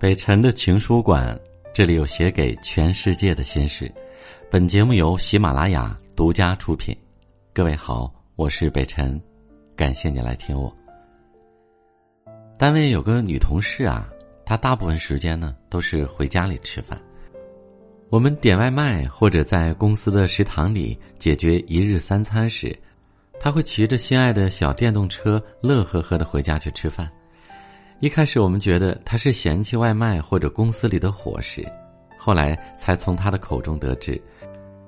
北辰的情书馆，这里有写给全世界的心事。本节目由喜马拉雅独家出品。各位好，我是北辰，感谢你来听我。单位有个女同事啊，她大部分时间呢都是回家里吃饭。我们点外卖或者在公司的食堂里解决一日三餐时，她会骑着心爱的小电动车，乐呵呵的回家去吃饭。一开始我们觉得他是嫌弃外卖或者公司里的伙食，后来才从他的口中得知，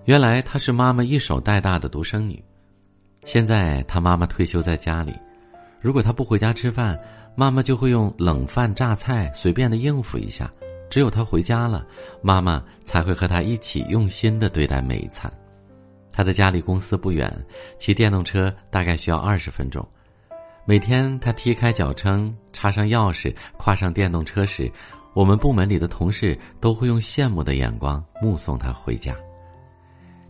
原来她是妈妈一手带大的独生女。现在他妈妈退休在家里，如果他不回家吃饭，妈妈就会用冷饭榨菜随便的应付一下。只有他回家了，妈妈才会和他一起用心的对待每一餐。他的家离公司不远，骑电动车大概需要二十分钟。每天他踢开脚撑，插上钥匙，跨上电动车时，我们部门里的同事都会用羡慕的眼光目送他回家。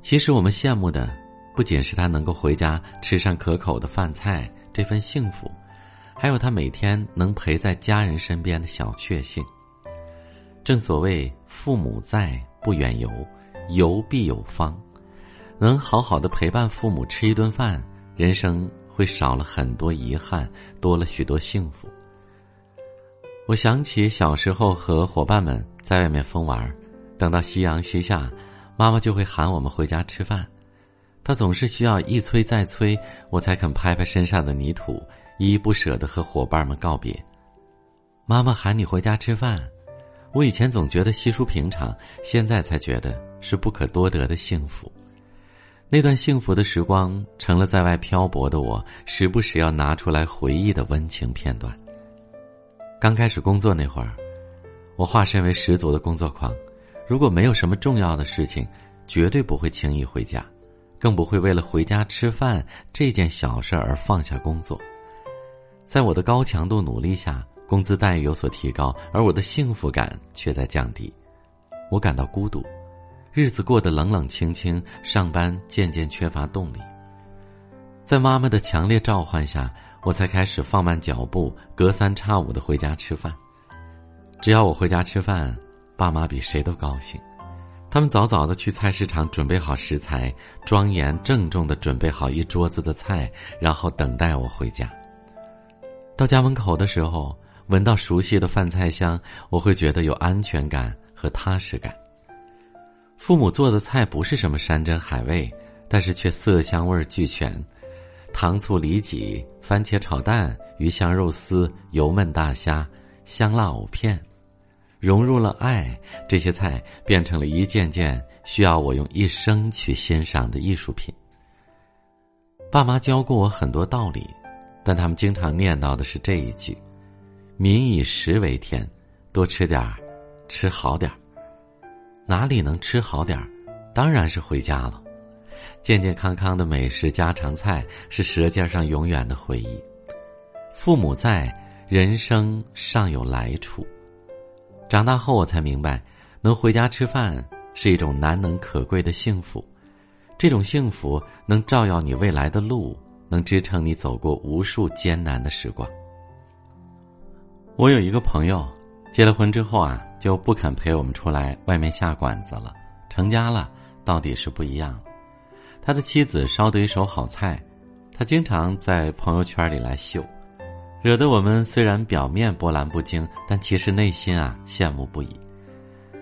其实我们羡慕的，不仅是他能够回家吃上可口的饭菜这份幸福，还有他每天能陪在家人身边的小确幸。正所谓父母在，不远游，游必有方。能好好的陪伴父母吃一顿饭，人生。会少了很多遗憾，多了许多幸福。我想起小时候和伙伴们在外面疯玩，等到夕阳西下，妈妈就会喊我们回家吃饭。她总是需要一催再催，我才肯拍拍身上的泥土，依依不舍的和伙伴们告别。妈妈喊你回家吃饭，我以前总觉得稀疏平常，现在才觉得是不可多得的幸福。那段幸福的时光，成了在外漂泊的我时不时要拿出来回忆的温情片段。刚开始工作那会儿，我化身为十足的工作狂，如果没有什么重要的事情，绝对不会轻易回家，更不会为了回家吃饭这件小事而放下工作。在我的高强度努力下，工资待遇有所提高，而我的幸福感却在降低，我感到孤独。日子过得冷冷清清，上班渐渐缺乏动力。在妈妈的强烈召唤下，我才开始放慢脚步，隔三差五的回家吃饭。只要我回家吃饭，爸妈比谁都高兴。他们早早的去菜市场准备好食材，庄严郑重的准备好一桌子的菜，然后等待我回家。到家门口的时候，闻到熟悉的饭菜香，我会觉得有安全感和踏实感。父母做的菜不是什么山珍海味，但是却色香味俱全，糖醋里脊、番茄炒蛋、鱼香肉丝、油焖大虾、香辣藕片，融入了爱，这些菜变成了一件件需要我用一生去欣赏的艺术品。爸妈教过我很多道理，但他们经常念叨的是这一句：“民以食为天，多吃点儿，吃好点儿。”哪里能吃好点儿？当然是回家了。健健康康的美食家常菜是舌尖上永远的回忆。父母在，人生尚有来处。长大后我才明白，能回家吃饭是一种难能可贵的幸福。这种幸福能照耀你未来的路，能支撑你走过无数艰难的时光。我有一个朋友。结了婚之后啊，就不肯陪我们出来外面下馆子了。成家了，到底是不一样。他的妻子烧得一手好菜，他经常在朋友圈里来秀，惹得我们虽然表面波澜不惊，但其实内心啊羡慕不已。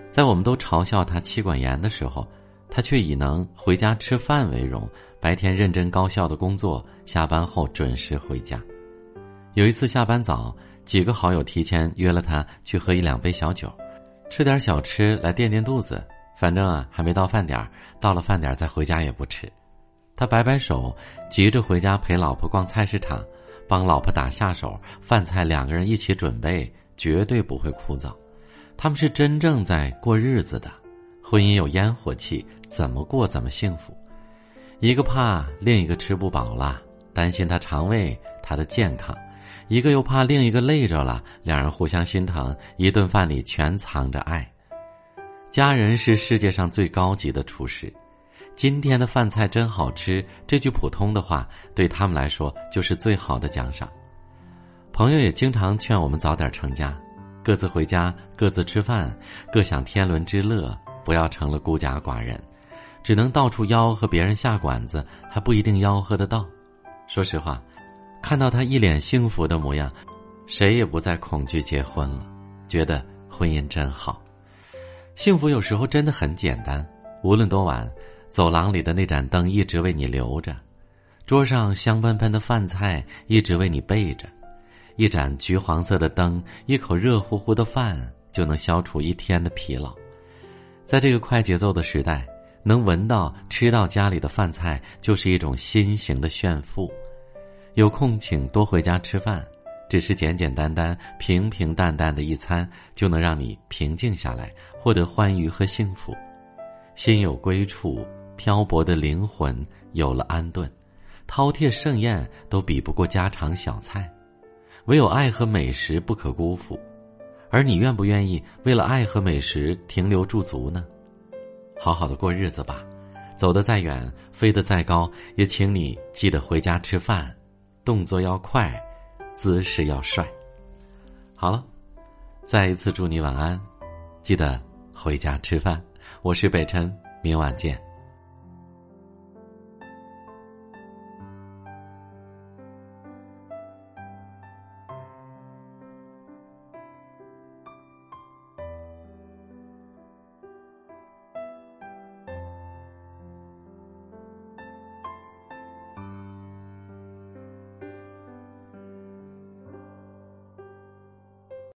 在我们都嘲笑他妻管严的时候，他却以能回家吃饭为荣，白天认真高效的工作，下班后准时回家。有一次下班早。几个好友提前约了他去喝一两杯小酒，吃点小吃来垫垫肚子。反正啊，还没到饭点儿，到了饭点儿再回家也不迟。他摆摆手，急着回家陪老婆逛菜市场，帮老婆打下手，饭菜两个人一起准备，绝对不会枯燥。他们是真正在过日子的，婚姻有烟火气，怎么过怎么幸福。一个怕另一个吃不饱了，担心他肠胃，他的健康。一个又怕另一个累着了，两人互相心疼，一顿饭里全藏着爱。家人是世界上最高级的厨师，今天的饭菜真好吃，这句普通的话对他们来说就是最好的奖赏。朋友也经常劝我们早点成家，各自回家，各自吃饭，各享天伦之乐，不要成了孤家寡人，只能到处吆喝别人下馆子，还不一定吆喝得到。说实话，看到他一脸幸福的模样，谁也不再恐惧结婚了，觉得婚姻真好。幸福有时候真的很简单，无论多晚，走廊里的那盏灯一直为你留着，桌上香喷喷的饭菜一直为你备着。一盏橘黄色的灯，一口热乎乎的饭，就能消除一天的疲劳。在这个快节奏的时代，能闻到、吃到家里的饭菜，就是一种新型的炫富。有空请多回家吃饭，只是简简单单、平平淡淡的一餐，就能让你平静下来，获得欢愉和幸福。心有归处，漂泊的灵魂有了安顿，饕餮盛宴都比不过家常小菜。唯有爱和美食不可辜负，而你愿不愿意为了爱和美食停留驻足呢？好好的过日子吧，走得再远，飞得再高，也请你记得回家吃饭，动作要快，姿势要帅。好了，再一次祝你晚安，记得回家吃饭。我是北辰，明晚见。